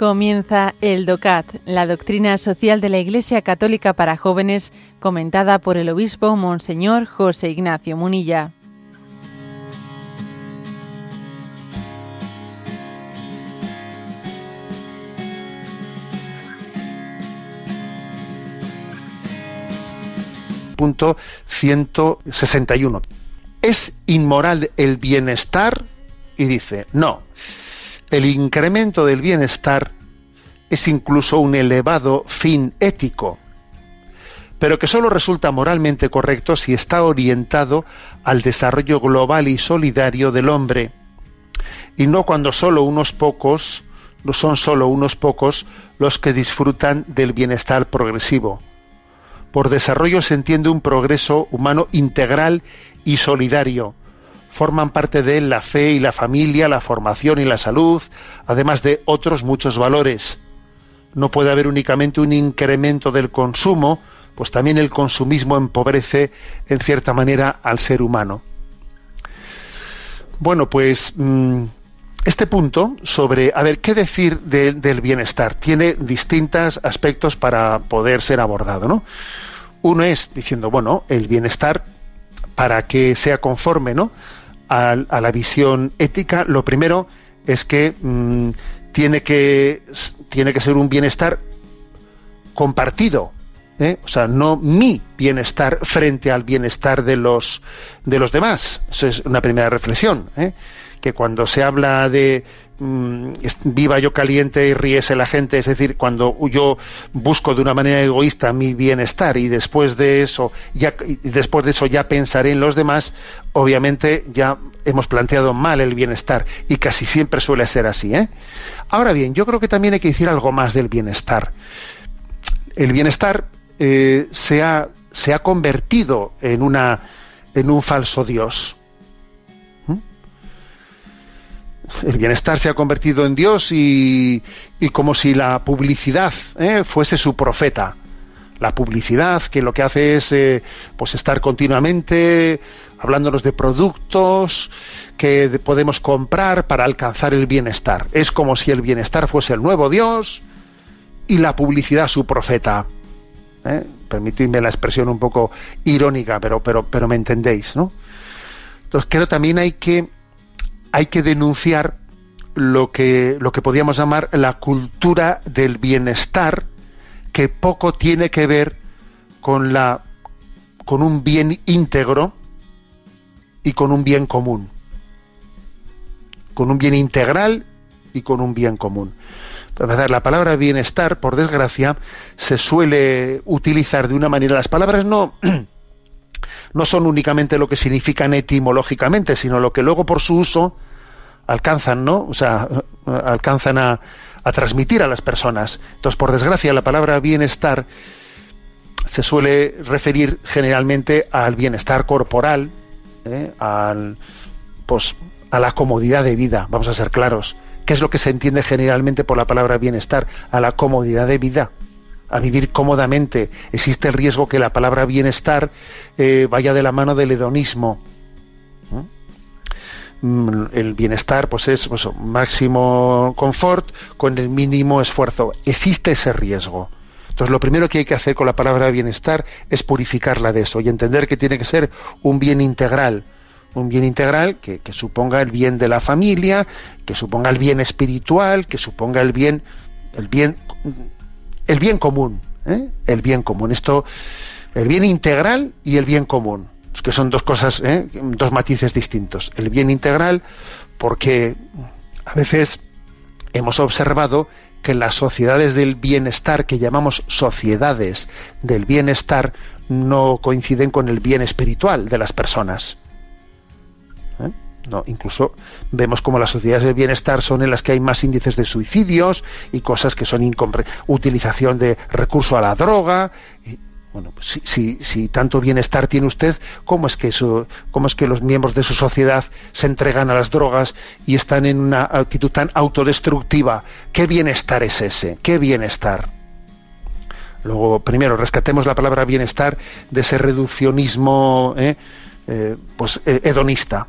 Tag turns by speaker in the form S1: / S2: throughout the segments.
S1: Comienza el DOCAT, la doctrina social de la Iglesia Católica para jóvenes, comentada por el obispo Monseñor José Ignacio Munilla.
S2: Punto 161. ¿Es inmoral el bienestar? Y dice, no, el incremento del bienestar es incluso un elevado fin ético, pero que solo resulta moralmente correcto si está orientado al desarrollo global y solidario del hombre, y no cuando solo unos pocos, no son solo unos pocos los que disfrutan del bienestar progresivo. Por desarrollo se entiende un progreso humano integral y solidario, forman parte de él la fe y la familia, la formación y la salud, además de otros muchos valores. No puede haber únicamente un incremento del consumo, pues también el consumismo empobrece en cierta manera al ser humano. Bueno, pues mm, este punto sobre, a ver, ¿qué decir del bienestar? Tiene distintos aspectos para poder ser abordado, ¿no? Uno es diciendo, bueno, el bienestar para que sea conforme, ¿no? A, la visión ética, lo primero es que mm, tiene que tiene que ser un bienestar compartido, ¿eh? o sea, no mi bienestar frente al bienestar de los de los demás. Esa es una primera reflexión. ¿eh? Que cuando se habla de Mm, viva yo caliente y ríese la gente, es decir, cuando yo busco de una manera egoísta mi bienestar y después de eso ya después de eso ya pensaré en los demás, obviamente ya hemos planteado mal el bienestar y casi siempre suele ser así, ¿eh? Ahora bien, yo creo que también hay que decir algo más del bienestar. El bienestar eh, se, ha, se ha convertido en una en un falso dios el bienestar se ha convertido en Dios y, como si la publicidad ¿eh? fuese su profeta. La publicidad que lo que hace es eh, pues estar continuamente hablándonos de productos que podemos comprar para alcanzar el bienestar. Es como si el bienestar fuese el nuevo Dios y la publicidad su profeta. ¿eh? Permitidme la expresión un poco irónica, pero, pero, pero me entendéis, ¿no? Entonces creo también hay que hay que denunciar lo que, lo que podríamos llamar la cultura del bienestar, que poco tiene que ver con, la, con un bien íntegro y con un bien común. Con un bien integral y con un bien común. La palabra bienestar, por desgracia, se suele utilizar de una manera. Las palabras no, no son únicamente lo que significan etimológicamente, sino lo que luego por su uso alcanzan, ¿no? O sea, alcanzan a, transmitir a las personas. Entonces, por desgracia, la palabra bienestar se suele referir generalmente al bienestar corporal, ¿eh? al, pues, a la comodidad de vida, vamos a ser claros. ¿Qué es lo que se entiende generalmente por la palabra bienestar? A la comodidad de vida a vivir cómodamente. Existe el riesgo que la palabra bienestar eh, vaya de la mano del hedonismo. Mm, el bienestar pues es pues, máximo confort con el mínimo esfuerzo. Existe ese riesgo. Entonces, lo primero que hay que hacer con la palabra bienestar es purificarla de eso y entender que tiene que ser un bien integral, un bien integral que, suponga el bien de la familia, que suponga el bien espiritual, que suponga el bien, el bien el bien común, ¿eh? el bien común. Esto, el bien integral y el bien común, que son dos cosas, ¿eh? dos matices distintos. El bien integral, porque a veces hemos observado que las sociedades del bienestar, que llamamos sociedades del bienestar, no coinciden con el bien espiritual de las personas. No, incluso vemos como las sociedades del bienestar son en las que hay más índices de suicidios y cosas que son utilización de recurso a la droga. bueno, pues si, si, tanto bienestar tiene usted, ¿cómo es, que ¿cómo es que los miembros de su sociedad se entregan a las drogas y están en una actitud tan autodestructiva? ¿Qué bienestar es ese? ¿Qué bienestar? Luego, primero, rescatemos la palabra bienestar de ese reduccionismo ¿eh? Eh, pues, eh, hedonista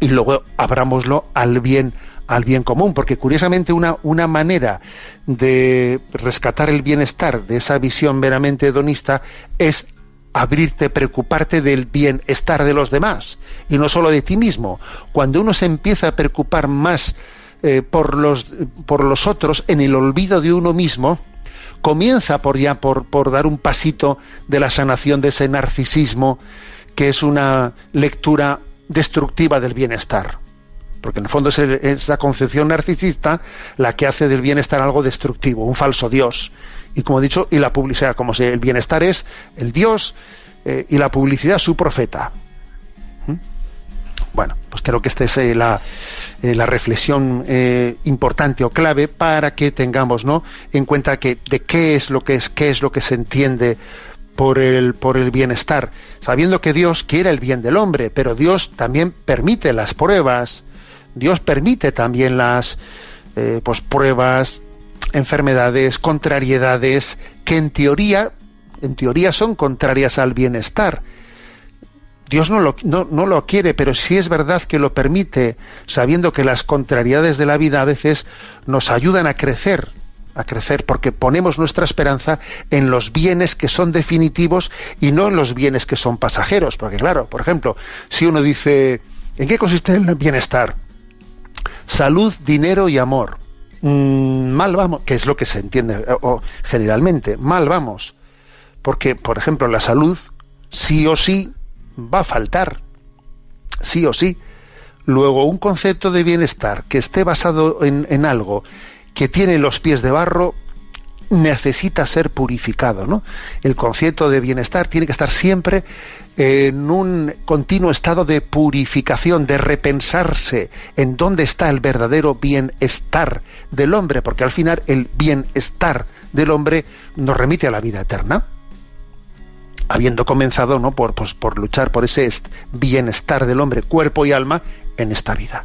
S2: y luego abrámoslo al bien al bien común, porque curiosamente una, una manera de rescatar el bienestar de esa visión meramente hedonista es abrirte, preocuparte del bienestar de los demás y no solo de ti mismo. Cuando uno se empieza a preocupar más eh, por, los, por los otros en el olvido de uno mismo, comienza por ya por, por dar un pasito de la sanación de ese narcisismo que es una lectura destructiva del bienestar. Porque en el fondo es esa concepción narcisista la que hace del bienestar algo destructivo, un falso Dios. Y como he dicho, y la publicidad, como si el bienestar es el Dios eh, y la publicidad su profeta. ¿Mm? Bueno, pues creo que esta es eh, la, eh, la, reflexión importante o clave para que tengamos ¿no? en cuenta que de qué es lo que es, qué es lo que se entiende por el, por el bienestar, sabiendo que Dios quiere el bien del hombre, pero Dios también permite las pruebas, Dios permite también las eh, pues, pruebas, enfermedades, contrariedades, que en teoría, en teoría son contrarias al bienestar. Dios no lo, no, no lo quiere, pero sí es verdad que lo permite, sabiendo que las contrariedades de la vida a veces nos ayudan a crecer, a crecer porque ponemos nuestra esperanza en los bienes que son definitivos y no en los bienes que son pasajeros. Porque claro, por ejemplo, si uno dice, ¿en qué consiste el bienestar? Salud, dinero y amor. Mm, mal vamos, que es lo que se entiende eh, o, generalmente, mal vamos. Porque, por ejemplo, la salud sí o sí va a faltar. Sí o sí. Luego, un concepto de bienestar que esté basado en, en algo que tiene los pies de barro necesita ser purificado, ¿no? El concepto de bienestar tiene que estar siempre en un continuo estado de purificación, de repensarse en dónde está el verdadero bienestar del hombre, porque al final el bienestar del hombre nos remite a la vida eterna. Habiendo comenzado ¿no? por, pues, por luchar por ese bienestar del hombre, cuerpo y alma, en esta vida.